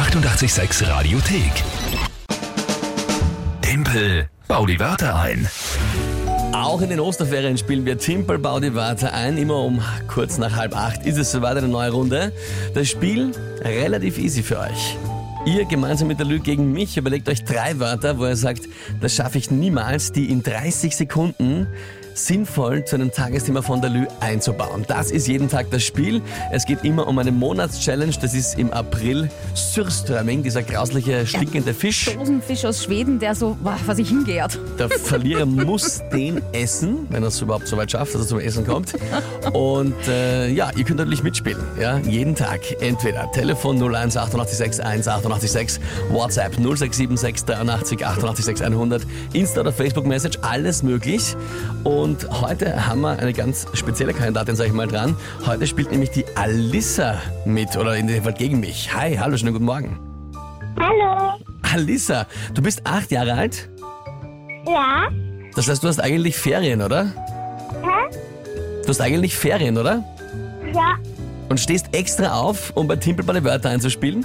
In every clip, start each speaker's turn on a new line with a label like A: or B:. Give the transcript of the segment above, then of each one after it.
A: 886 Radiothek. Tempel, bau die Wörter ein.
B: Auch in den Osterferien spielen wir Timpel, bau die Wörter ein. Immer um kurz nach halb acht ist es soweit eine neue Runde. Das Spiel relativ easy für euch. Ihr gemeinsam mit der Lü gegen mich überlegt euch drei Wörter, wo ihr sagt, das schaffe ich niemals, die in 30 Sekunden sinnvoll zu einem Tagesthema von der Lü einzubauen. Das ist jeden Tag das Spiel. Es geht immer um eine Monatschallenge. Das ist im April Sürströmming, dieser grausliche, stinkende Fisch.
C: Dosenfisch aus Schweden, der so wow, vor sich hingehrt.
B: Der Verlierer muss den essen, wenn er es überhaupt so weit schafft, dass er zum Essen kommt. Und äh, ja, ihr könnt natürlich mitspielen. Ja, jeden Tag. Entweder Telefon 01 886 1 WhatsApp 0676 83 88 100, Insta oder Facebook Message, alles möglich. Und heute haben wir eine ganz spezielle Kandidatin, sag ich mal, dran. Heute spielt nämlich die Alissa mit, oder in dem Fall gegen mich. Hi, hallo, schönen guten Morgen.
D: Hallo.
B: Alissa, du bist acht Jahre alt?
D: Ja?
B: Das heißt, du hast eigentlich Ferien, oder?
D: Hä?
B: Du hast eigentlich Ferien, oder?
D: Ja.
B: Und stehst extra auf, um bei Timpelball Wörter einzuspielen?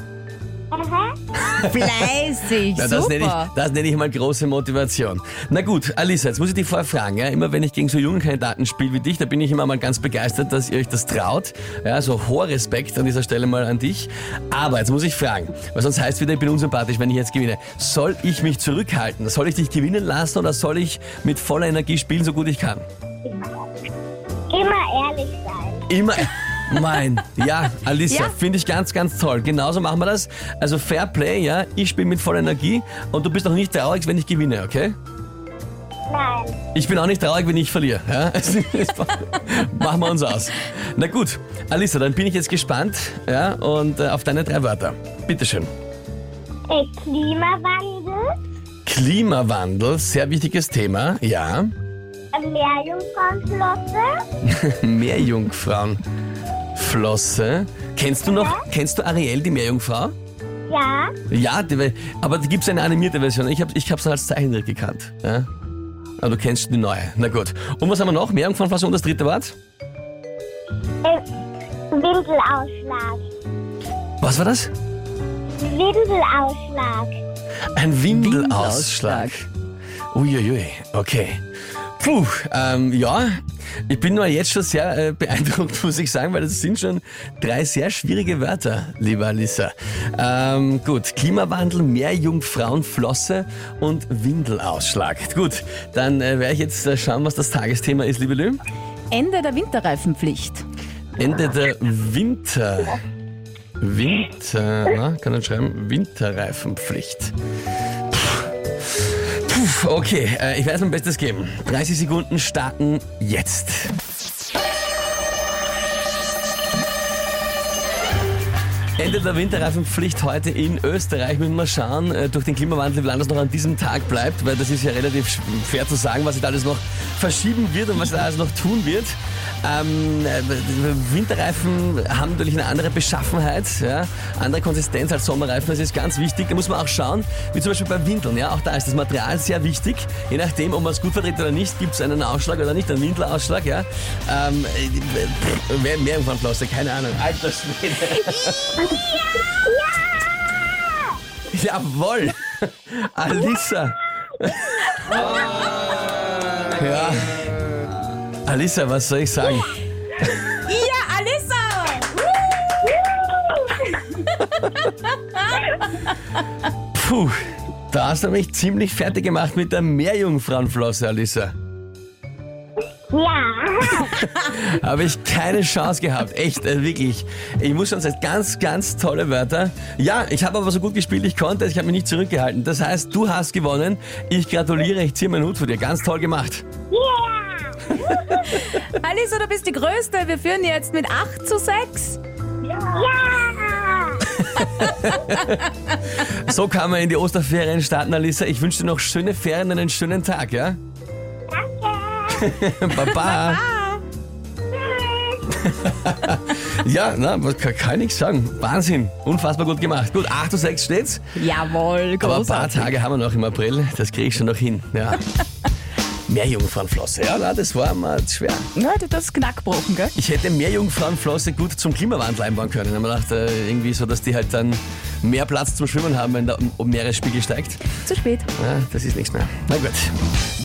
C: Fleißig,
B: Ja, das, nenne ich,
C: super.
B: das nenne ich mal große Motivation. Na gut, Alisa, jetzt muss ich dich vorher fragen. Ja? Immer wenn ich gegen so jungen Kandidaten spiele wie dich, da bin ich immer mal ganz begeistert, dass ihr euch das traut. Ja, so hoher Respekt an dieser Stelle mal an dich. Aber jetzt muss ich fragen, weil sonst heißt wieder, ich bin unsympathisch, wenn ich jetzt gewinne. Soll ich mich zurückhalten? Soll ich dich gewinnen lassen oder soll ich mit voller Energie spielen, so gut ich kann?
D: Immer ehrlich sein.
B: Immer. Mein, ja, Alicia,
C: Ja.
B: finde ich ganz, ganz toll. Genauso machen wir das. Also Fair Play, ja. Ich spiele mit voller Energie und du bist auch nicht traurig, wenn ich gewinne, okay?
D: Nein.
B: Ich bin auch nicht traurig, wenn ich verliere. Ja? Machen wir uns aus. Na gut, Alissa, dann bin ich jetzt gespannt ja, und äh, auf deine drei Wörter. Bitteschön.
D: Äh, Klimawandel,
B: Klimawandel, sehr wichtiges Thema. Ja.
D: Meerjungfrauenflotte,
B: Meerjungfrauenflosse. Kennst du noch, kennst du Ariel, die Meerjungfrau?
D: ja,
B: Ja, die, aber da gibt es eine animierte Version. Ich habe es ich hab's als Zeichentrick gekannt. Ja? Aber du kennst die neue. Na gut. Und was haben wir noch? Meerjungfrauenflosse und das dritte Wort?
D: Windelausschlag,
B: Was war das?
D: Windelausschlag,
B: Ein
C: Windelausschlag.
B: Windelausschlag. Uiuiui, okay. Puh, ähm, ja, ich bin nur jetzt schon sehr äh, beeindruckt, muss ich sagen, weil das sind schon drei sehr schwierige Wörter, liebe Alissa. Ähm, gut, Klimawandel, Meerjungfrauenflosse und Windelausschlag. Gut, dann äh, werde ich jetzt äh, schauen, was das Tagesthema ist, liebe Lü.
C: Ende der Winterreifenpflicht.
B: Ende der Winter. Winter, na, kann man schreiben, Winterreifenpflicht. Okay, äh, ich werde mein Bestes geben. 30 Sekunden starten jetzt. Ende der Winterreifenpflicht heute in Österreich. Müssen wir schauen, äh, durch den Klimawandel, wie lange das noch an diesem Tag bleibt, weil das ist ja relativ schwer zu sagen, was sich da alles noch verschieben wird und was sich da alles noch tun wird. Ähm, äh, Winterreifen haben natürlich eine andere Beschaffenheit, ja, andere Konsistenz als Sommerreifen. Das ist ganz wichtig. Da muss man auch schauen, wie zum Beispiel bei Windeln. Ja, auch da ist das Material sehr wichtig. Je nachdem, ob man es gut vertritt oder nicht, gibt es einen Ausschlag oder nicht, einen Windelausschlag. Ja. Ähm, äh, mehr, mehr Flosse, keine Ahnung. Alter Schwede. Jawohl! Alissa! Ja. Alissa, was soll ich sagen?
C: Ja, Alissa!
B: Puh, da hast du mich ziemlich fertig gemacht mit der Meerjungfrauenflosse, Alissa.
D: Ja,
B: Habe ich keine Chance gehabt. Echt, äh, wirklich. Ich muss schon sagen, ganz, ganz tolle Wörter. Ja, ich habe aber so gut gespielt, ich konnte. Ich habe mich nicht zurückgehalten. Das heißt, du hast gewonnen. Ich gratuliere, ich ziehe meinen Hut für dir. Ganz toll gemacht.
D: yeah,
C: Alissa, du bist die Größte. Wir führen jetzt mit 8 zu 6.
D: ja,
B: So kann man in die Osterferien starten, Alissa. Ich wünsche dir noch schöne Ferien und einen schönen Tag, ja?
D: danke,
B: Baba. Ja, na, kann, kann ich sagen. Wahnsinn. Unfassbar gut gemacht. Gut, 8 zu 6 steht's.
C: Jawohl,
B: Aber ein paar
C: großartig.
B: Tage haben wir noch im April. Das kriege ich schon noch hin. Ja. Meerjungfrauenflosse. Ja, na, das war mal schwer.
C: Na, du hast das knackbrochen, gell?
B: Ich hätte Meerjungfrauenflosse gut zum Klimawandel einbauen können. Ich habe mir gedacht, äh, irgendwie so, dass die halt dann mehr Platz zum Schwimmen haben, wenn der Meeresspiegel steigt.
C: Zu spät.
B: Ja, das ist nichts mehr. Na gut.